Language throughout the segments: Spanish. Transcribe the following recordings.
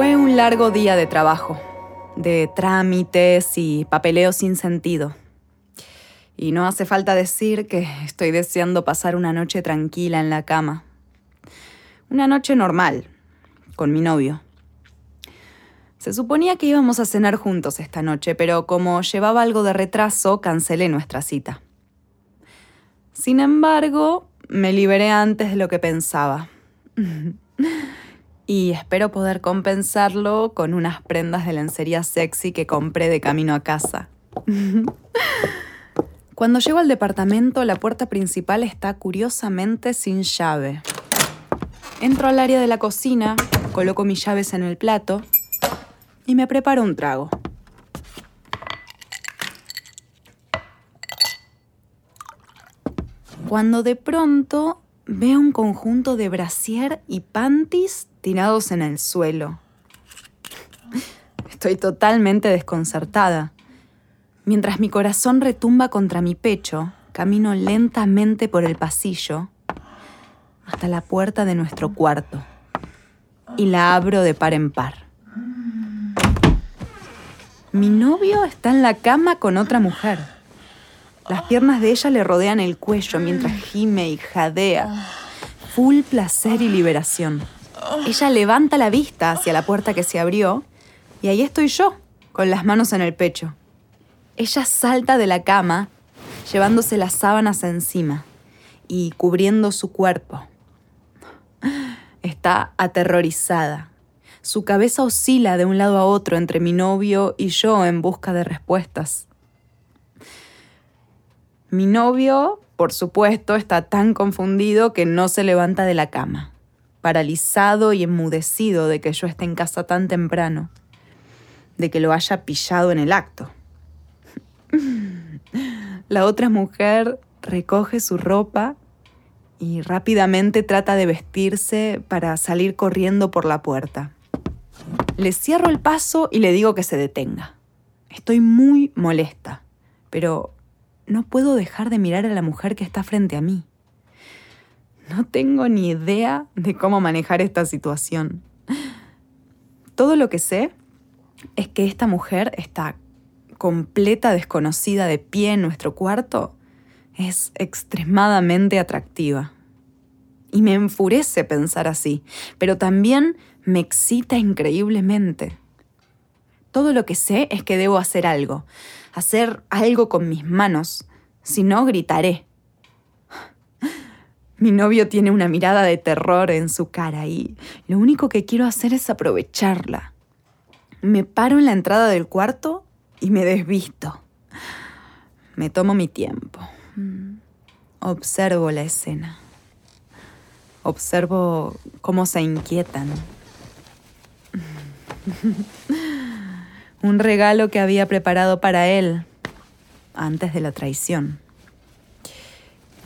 Fue un largo día de trabajo, de trámites y papeleo sin sentido. Y no hace falta decir que estoy deseando pasar una noche tranquila en la cama. Una noche normal, con mi novio. Se suponía que íbamos a cenar juntos esta noche, pero como llevaba algo de retraso, cancelé nuestra cita. Sin embargo, me liberé antes de lo que pensaba. y espero poder compensarlo con unas prendas de lencería sexy que compré de camino a casa. Cuando llego al departamento, la puerta principal está curiosamente sin llave. Entro al área de la cocina, coloco mis llaves en el plato y me preparo un trago. Cuando de pronto veo un conjunto de brasier y panties tirados en el suelo. Estoy totalmente desconcertada. Mientras mi corazón retumba contra mi pecho, camino lentamente por el pasillo hasta la puerta de nuestro cuarto y la abro de par en par. Mi novio está en la cama con otra mujer. Las piernas de ella le rodean el cuello mientras gime y jadea. Full placer y liberación. Ella levanta la vista hacia la puerta que se abrió y ahí estoy yo, con las manos en el pecho. Ella salta de la cama, llevándose las sábanas encima y cubriendo su cuerpo. Está aterrorizada. Su cabeza oscila de un lado a otro entre mi novio y yo en busca de respuestas. Mi novio, por supuesto, está tan confundido que no se levanta de la cama, paralizado y enmudecido de que yo esté en casa tan temprano, de que lo haya pillado en el acto. La otra mujer recoge su ropa y rápidamente trata de vestirse para salir corriendo por la puerta. Le cierro el paso y le digo que se detenga. Estoy muy molesta, pero no puedo dejar de mirar a la mujer que está frente a mí. No tengo ni idea de cómo manejar esta situación. Todo lo que sé es que esta mujer está completa desconocida de pie en nuestro cuarto. Es extremadamente atractiva. Y me enfurece pensar así, pero también me excita increíblemente. Todo lo que sé es que debo hacer algo, hacer algo con mis manos, si no gritaré. Mi novio tiene una mirada de terror en su cara y lo único que quiero hacer es aprovecharla. Me paro en la entrada del cuarto y me desvisto. Me tomo mi tiempo. Observo la escena. Observo cómo se inquietan, Un regalo que había preparado para él antes de la traición.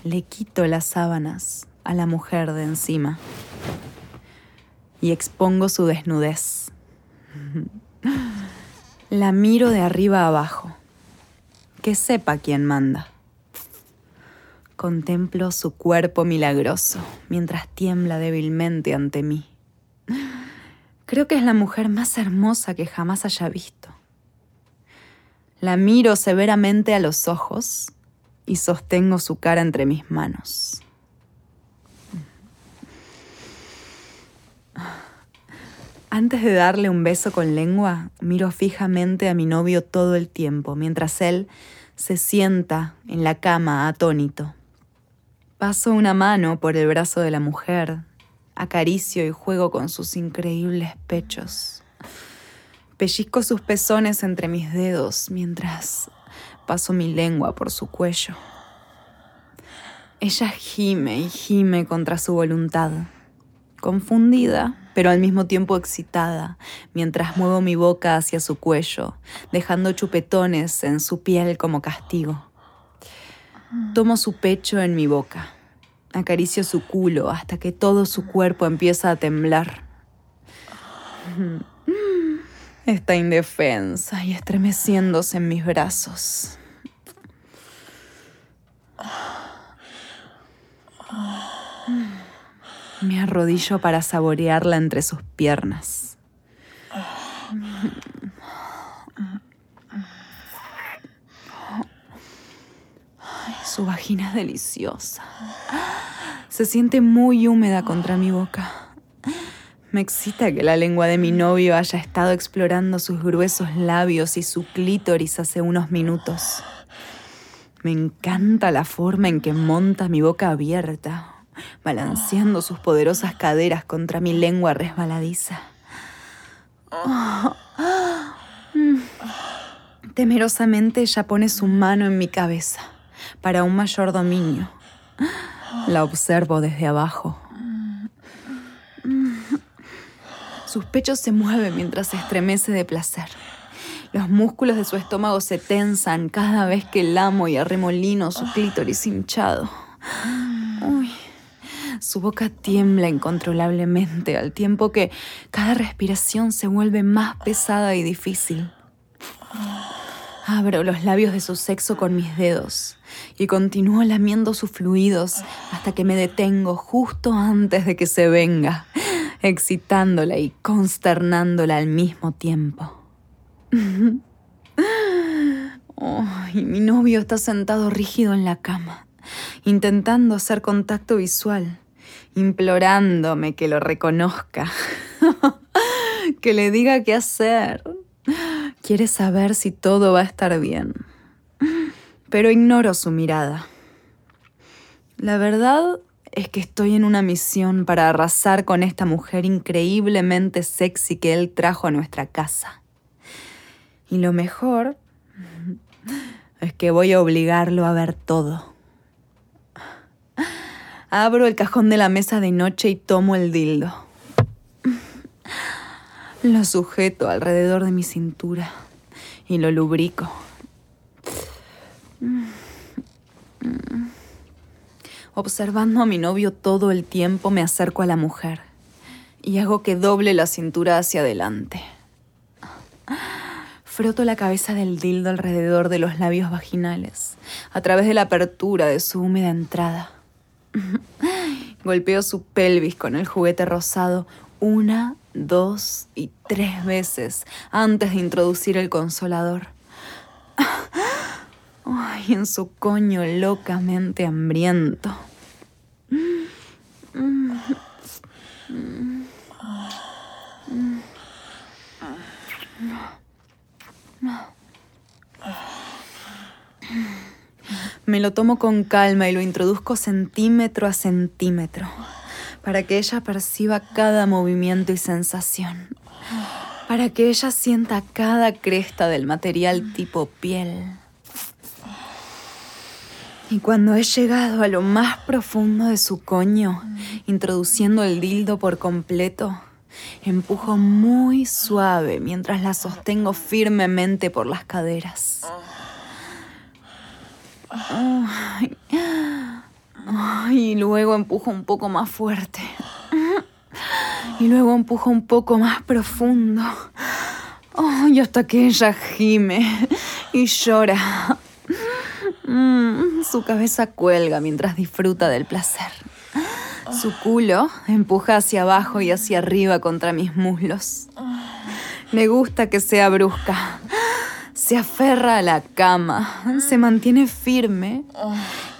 Le quito las sábanas a la mujer de encima y expongo su desnudez. La miro de arriba abajo. Que sepa quién manda. Contemplo su cuerpo milagroso mientras tiembla débilmente ante mí. Creo que es la mujer más hermosa que jamás haya visto. La miro severamente a los ojos y sostengo su cara entre mis manos. Antes de darle un beso con lengua, miro fijamente a mi novio todo el tiempo, mientras él se sienta en la cama atónito. Paso una mano por el brazo de la mujer, acaricio y juego con sus increíbles pechos. Pellizco sus pezones entre mis dedos mientras paso mi lengua por su cuello. Ella gime y gime contra su voluntad, confundida, pero al mismo tiempo excitada, mientras muevo mi boca hacia su cuello, dejando chupetones en su piel como castigo. Tomo su pecho en mi boca Acaricio su culo hasta que todo su cuerpo empieza a temblar. Está indefensa y estremeciéndose en mis brazos. Me arrodillo para saborearla entre sus piernas. su vagina es deliciosa. Se siente muy húmeda contra mi boca. Me excita que la lengua de mi novio haya estado explorando sus gruesos labios y su clítoris hace unos minutos. Me encanta la forma en que monta mi boca abierta, balanceando sus poderosas caderas contra mi lengua resbaladiza. Temerosamente ella pone su mano en mi cabeza para un mayor dominio. La observo desde abajo. Sus pechos se mueven mientras se estremece de placer. Los músculos de su estómago se tensan cada vez que lamo y arremolino su clítoris hinchado. Su boca tiembla incontrolablemente al tiempo que cada respiración se vuelve más pesada y difícil. Abro los labios de su sexo con mis dedos y continúo lamiendo sus fluidos hasta que me detengo justo antes de que se venga, excitándola y consternándola al mismo tiempo. mi novio está sentado rígido en la cama, intentando hacer contacto visual, implorándome que lo reconozca, que le diga qué hacer. Quiere saber si todo va a estar bien. Pero ignoro su mirada. La verdad es que estoy en una misión para arrasar con esta mujer increíblemente sexy que él trajo a nuestra casa. Y lo mejor es que voy a obligarlo a ver todo. Abro el cajón de la mesa de noche y tomo el dildo. Lo sujeto alrededor de mi cintura y lo lubrico. Observando a mi novio todo el tiempo, me acerco a la mujer y hago que doble la cintura hacia adelante. Froto la cabeza del dildo alrededor de los labios vaginales, a través de la apertura de su húmeda entrada. Golpeo su pelvis con el juguete rosado una dos y tres veces antes de introducir el consolador. Ay, en su coño locamente hambriento. Me lo tomo con calma y lo introduzco centímetro a centímetro para que ella perciba cada movimiento y sensación, para que ella sienta cada cresta del material tipo piel. Y cuando he llegado a lo más profundo de su coño, introduciendo el dildo por completo, empujo muy suave mientras la sostengo firmemente por las caderas. Y luego empujo un poco más fuerte. Y luego empujo un poco más profundo. y hasta que ella gime y llora. Mm, su cabeza cuelga mientras disfruta del placer. Su culo empuja hacia abajo y hacia arriba contra mis muslos. Me gusta que sea brusca. Se aferra a la cama, se mantiene firme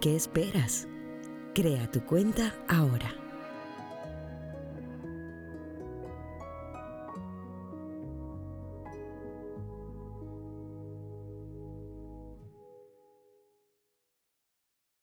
¿Qué esperas? Crea tu cuenta ahora.